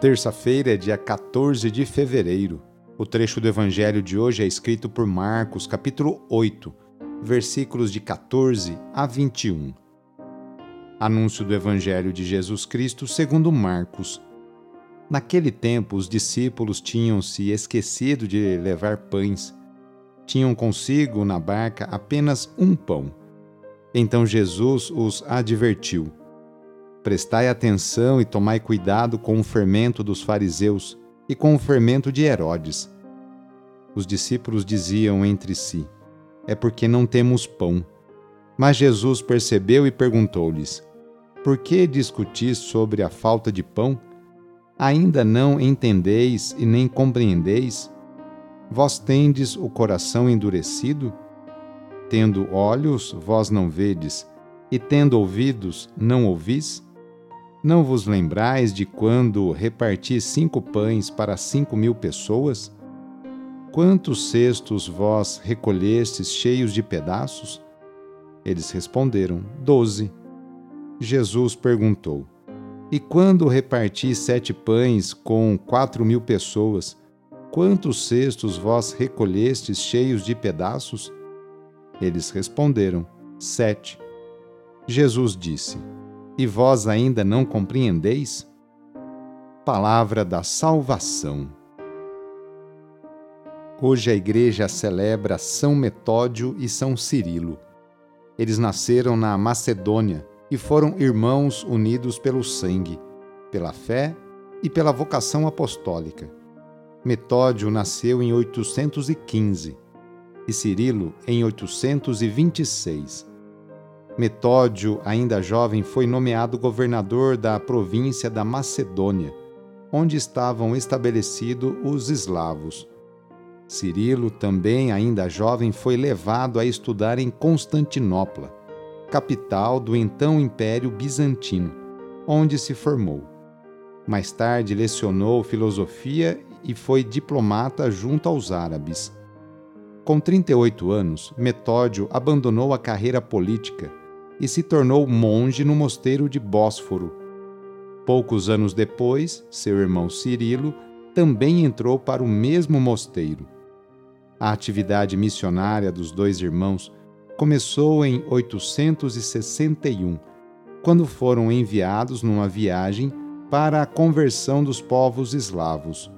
Terça-feira é dia 14 de fevereiro. O trecho do evangelho de hoje é escrito por Marcos, capítulo 8, versículos de 14 a 21. Anúncio do evangelho de Jesus Cristo segundo Marcos. Naquele tempo, os discípulos tinham se esquecido de levar pães. Tinham consigo na barca apenas um pão. Então Jesus os advertiu Prestai atenção e tomai cuidado com o fermento dos fariseus e com o fermento de Herodes. Os discípulos diziam entre si: É porque não temos pão. Mas Jesus percebeu e perguntou-lhes: Por que discutis sobre a falta de pão? Ainda não entendeis e nem compreendeis? Vós tendes o coração endurecido? Tendo olhos, vós não vedes, e tendo ouvidos, não ouvis? Não vos lembrais de quando reparti cinco pães para cinco mil pessoas? Quantos cestos vós recolhestes cheios de pedaços? Eles responderam: Doze. Jesus perguntou: E quando reparti sete pães com quatro mil pessoas, quantos cestos vós recolhestes cheios de pedaços? Eles responderam: Sete. Jesus disse: e vós ainda não compreendeis? Palavra da Salvação. Hoje a Igreja celebra São Metódio e São Cirilo. Eles nasceram na Macedônia e foram irmãos unidos pelo sangue, pela fé e pela vocação apostólica. Metódio nasceu em 815 e Cirilo em 826. Metódio, ainda jovem, foi nomeado governador da província da Macedônia, onde estavam estabelecidos os eslavos. Cirilo, também ainda jovem, foi levado a estudar em Constantinopla, capital do então Império Bizantino, onde se formou. Mais tarde lecionou filosofia e foi diplomata junto aos árabes. Com 38 anos, Metódio abandonou a carreira política e se tornou monge no mosteiro de Bósforo. Poucos anos depois, seu irmão Cirilo também entrou para o mesmo mosteiro. A atividade missionária dos dois irmãos começou em 861, quando foram enviados numa viagem para a conversão dos povos eslavos.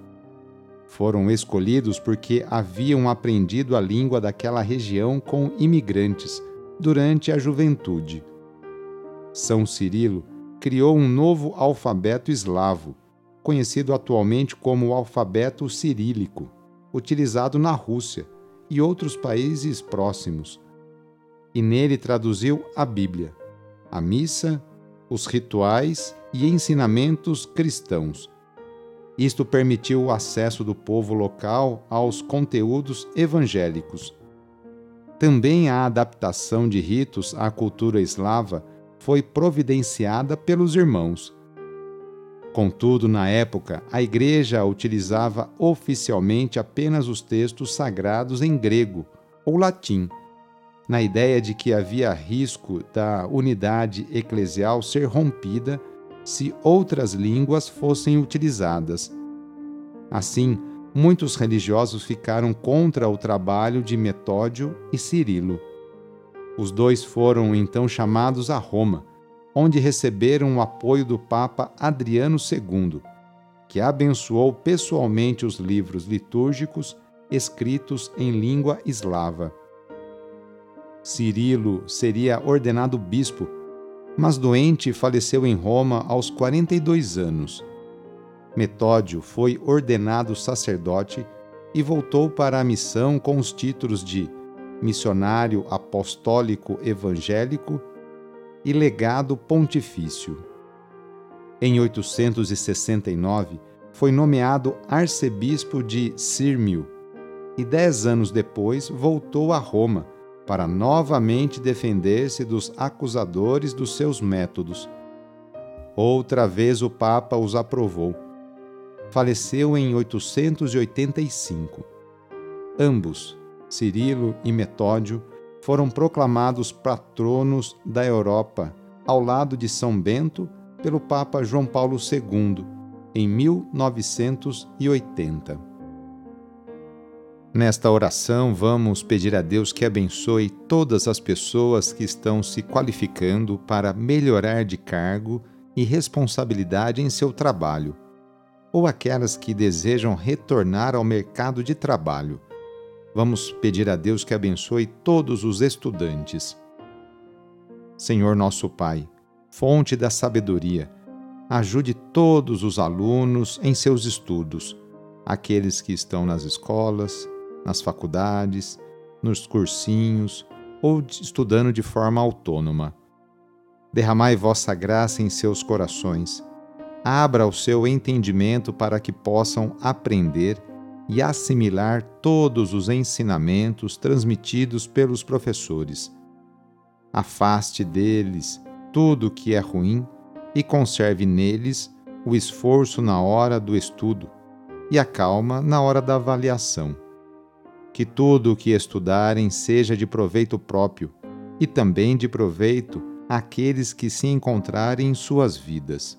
Foram escolhidos porque haviam aprendido a língua daquela região com imigrantes durante a juventude. São Cirilo criou um novo alfabeto eslavo, conhecido atualmente como o alfabeto cirílico, utilizado na Rússia e outros países próximos. E nele traduziu a Bíblia, a missa, os rituais e ensinamentos cristãos. Isto permitiu o acesso do povo local aos conteúdos evangélicos também a adaptação de ritos à cultura eslava foi providenciada pelos irmãos. Contudo, na época, a Igreja utilizava oficialmente apenas os textos sagrados em grego ou latim, na ideia de que havia risco da unidade eclesial ser rompida se outras línguas fossem utilizadas. Assim, muitos religiosos ficaram contra o trabalho de Metódio e Cirilo. Os dois foram então chamados a Roma, onde receberam o apoio do Papa Adriano II, que abençoou pessoalmente os livros litúrgicos escritos em língua eslava. Cirilo seria ordenado bispo, mas doente faleceu em Roma aos 42 anos. Metódio foi ordenado sacerdote e voltou para a missão com os títulos de missionário apostólico evangélico e legado pontifício. Em 869, foi nomeado arcebispo de Sírmio e dez anos depois voltou a Roma para novamente defender-se dos acusadores dos seus métodos. Outra vez o Papa os aprovou. Faleceu em 885. Ambos, Cirilo e Metódio, foram proclamados patronos da Europa, ao lado de São Bento, pelo Papa João Paulo II, em 1980. Nesta oração, vamos pedir a Deus que abençoe todas as pessoas que estão se qualificando para melhorar de cargo e responsabilidade em seu trabalho, ou aquelas que desejam retornar ao mercado de trabalho Vamos pedir a Deus que abençoe todos os estudantes. Senhor nosso Pai, fonte da sabedoria, ajude todos os alunos em seus estudos, aqueles que estão nas escolas, nas faculdades, nos cursinhos ou estudando de forma autônoma. Derramai vossa graça em seus corações. Abra o seu entendimento para que possam aprender e assimilar todos os ensinamentos transmitidos pelos professores. Afaste deles tudo o que é ruim e conserve neles o esforço na hora do estudo e a calma na hora da avaliação. Que tudo o que estudarem seja de proveito próprio e também de proveito àqueles que se encontrarem em suas vidas.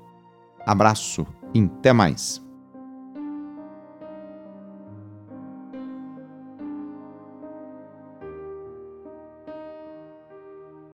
Abraço e até mais!